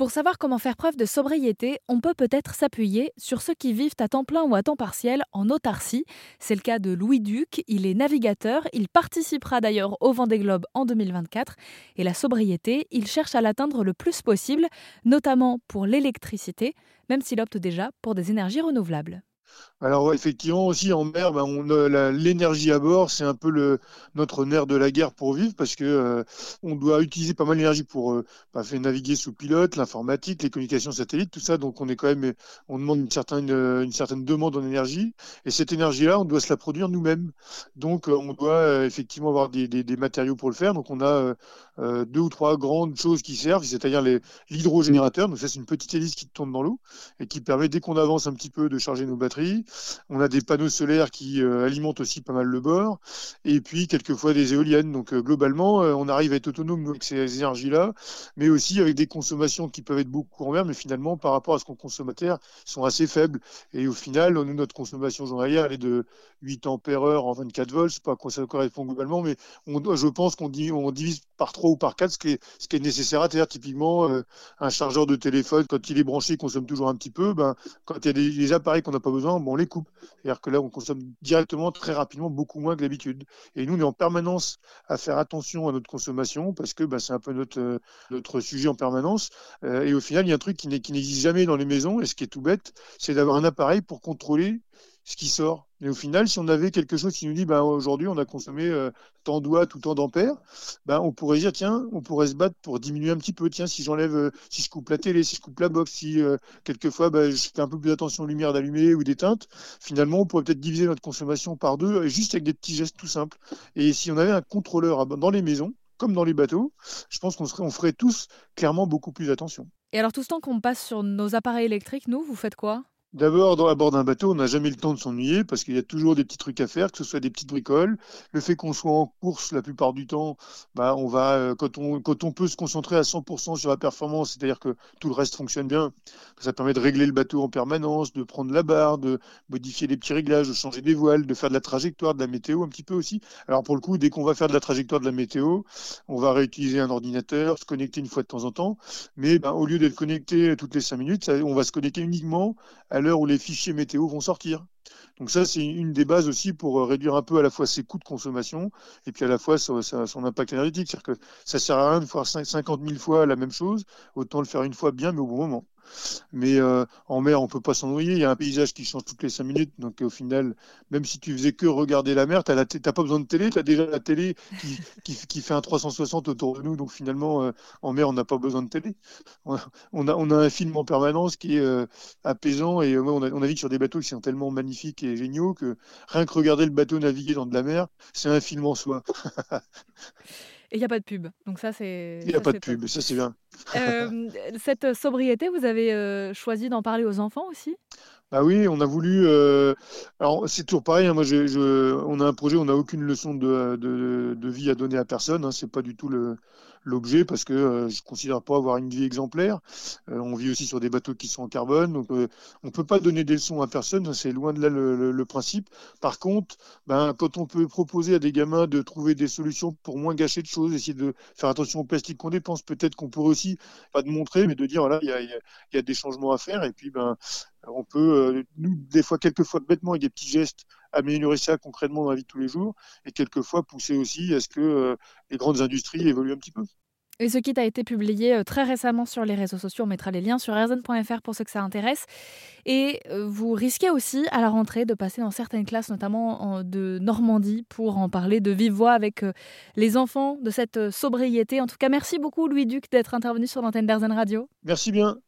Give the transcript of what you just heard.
Pour savoir comment faire preuve de sobriété, on peut peut-être s'appuyer sur ceux qui vivent à temps plein ou à temps partiel en autarcie. C'est le cas de Louis Duc, il est navigateur, il participera d'ailleurs au Vendée Globe en 2024 et la sobriété, il cherche à l'atteindre le plus possible, notamment pour l'électricité, même s'il opte déjà pour des énergies renouvelables. Alors effectivement aussi en mer, ben, l'énergie à bord, c'est un peu notre nerf de la guerre pour vivre parce que euh, on doit utiliser pas mal d'énergie pour euh, bah, faire naviguer sous pilote, l'informatique, les communications satellites, tout ça. Donc on est quand même, on demande une certaine, certaine demande en énergie et cette énergie-là, on doit se la produire nous-mêmes. Donc euh, on doit effectivement avoir des, des, des, matériaux pour le faire. Donc on a deux ou trois grandes choses qui servent, c'est-à-dire l'hydrogénérateur. Donc ça c'est une petite hélice qui tourne dans l'eau et qui permet dès qu'on avance un petit peu de charger nos batteries. On a des panneaux solaires qui euh, alimentent aussi pas mal le bord, et puis quelquefois des éoliennes. Donc euh, globalement, euh, on arrive à être autonome avec ces énergies-là, mais aussi avec des consommations qui peuvent être beaucoup en mer, mais finalement par rapport à ce qu'on consomme à terre, sont assez faibles. Et au final, nous, notre consommation journalière, elle est de 8 ampères heure en 24 volts. C'est pas à quoi ça correspond globalement, mais je pense qu'on divise par 3 ou par 4 ce qui est, ce qui est nécessaire à terre. Typiquement, un chargeur de téléphone, quand il est branché, il consomme toujours un petit peu. Ben, quand il y a des, appareils qu'on n'a pas besoin, on les coupe. C'est-à-dire que là, on consomme directement, très rapidement, beaucoup moins que d'habitude. Et nous, on est en permanence à faire attention à notre consommation parce que bah, c'est un peu notre, euh, notre sujet en permanence. Euh, et au final, il y a un truc qui n'existe jamais dans les maisons, et ce qui est tout bête, c'est d'avoir un appareil pour contrôler ce qui sort. Mais au final, si on avait quelque chose qui nous dit, ben, aujourd'hui, on a consommé euh, tant de watts ou tant d'ampères, ben, on pourrait dire, tiens, on pourrait se battre pour diminuer un petit peu. Tiens, si j'enlève, euh, si je coupe la télé, si je coupe la box, si euh, quelquefois ben, je fais un peu plus attention aux lumières d'allumer ou d'éteinte, finalement, on pourrait peut-être diviser notre consommation par deux, juste avec des petits gestes tout simples. Et si on avait un contrôleur dans les maisons, comme dans les bateaux, je pense qu'on on ferait tous clairement beaucoup plus attention. Et alors, tout ce temps qu'on passe sur nos appareils électriques, nous, vous faites quoi? D'abord, à bord d'un bateau, on n'a jamais le temps de s'ennuyer parce qu'il y a toujours des petits trucs à faire, que ce soit des petites bricoles. Le fait qu'on soit en course la plupart du temps, bah, on va, euh, quand, on, quand on peut se concentrer à 100% sur la performance, c'est-à-dire que tout le reste fonctionne bien, ça permet de régler le bateau en permanence, de prendre la barre, de modifier les petits réglages, de changer des voiles, de faire de la trajectoire, de la météo un petit peu aussi. Alors pour le coup, dès qu'on va faire de la trajectoire de la météo, on va réutiliser un ordinateur, se connecter une fois de temps en temps, mais bah, au lieu d'être connecté toutes les cinq minutes, on va se connecter uniquement à l'heure où les fichiers météo vont sortir. Donc ça, c'est une des bases aussi pour euh, réduire un peu à la fois ses coûts de consommation et puis à la fois son, impact énergétique. C'est-à-dire que ça sert à rien de faire 50 000 fois la même chose, autant le faire une fois bien, mais au bon moment. Mais euh, en mer, on peut pas s'ennuyer. Il y a un paysage qui change toutes les 5 minutes. Donc au final, même si tu faisais que regarder la mer, tu n'as pas besoin de télé. Tu as déjà la télé qui, fait un 360 autour de nous. Donc finalement, euh, en mer, on n'a pas besoin de télé. On a, on a, un film en permanence qui est euh, apaisant. Et on, a, on navigue sur des bateaux qui sont tellement magnifiques et géniaux que rien que regarder le bateau naviguer dans de la mer, c'est un film en soi. Et il n'y a pas de pub. Donc ça, c'est. Il n'y a pas de pub, ça c'est bien. Euh, cette sobriété, vous avez euh, choisi d'en parler aux enfants aussi? Bah oui, on a voulu. Euh, alors c'est toujours pareil. Hein, moi, je, on a un projet, on n'a aucune leçon de, de, de, vie à donner à personne. Hein, c'est pas du tout le, l'objet parce que euh, je considère pas avoir une vie exemplaire. Euh, on vit aussi sur des bateaux qui sont en carbone, donc euh, on peut pas donner des leçons à personne, c'est loin de là le, principe. Par contre, ben, quand on peut proposer à des gamins de trouver des solutions pour moins gâcher de choses, essayer de faire attention au plastique qu'on dépense, peut-être qu'on pourrait aussi, pas de montrer, mais de dire voilà, il y a, y a, des changements à faire, et puis ben, on peut, nous, des fois, quelquefois bêtement, avec des petits gestes, améliorer ça concrètement dans la vie de tous les jours et quelquefois pousser aussi à ce que euh, les grandes industries évoluent un petit peu. Et ce kit a été publié euh, très récemment sur les réseaux sociaux. On mettra les liens sur rzn.fr pour ceux que ça intéresse. Et euh, vous risquez aussi à la rentrée de passer dans certaines classes, notamment de Normandie, pour en parler de vive voix avec les enfants de cette sobriété. En tout cas, merci beaucoup Louis Duc d'être intervenu sur l'antenne d'Arzen Radio. Merci bien.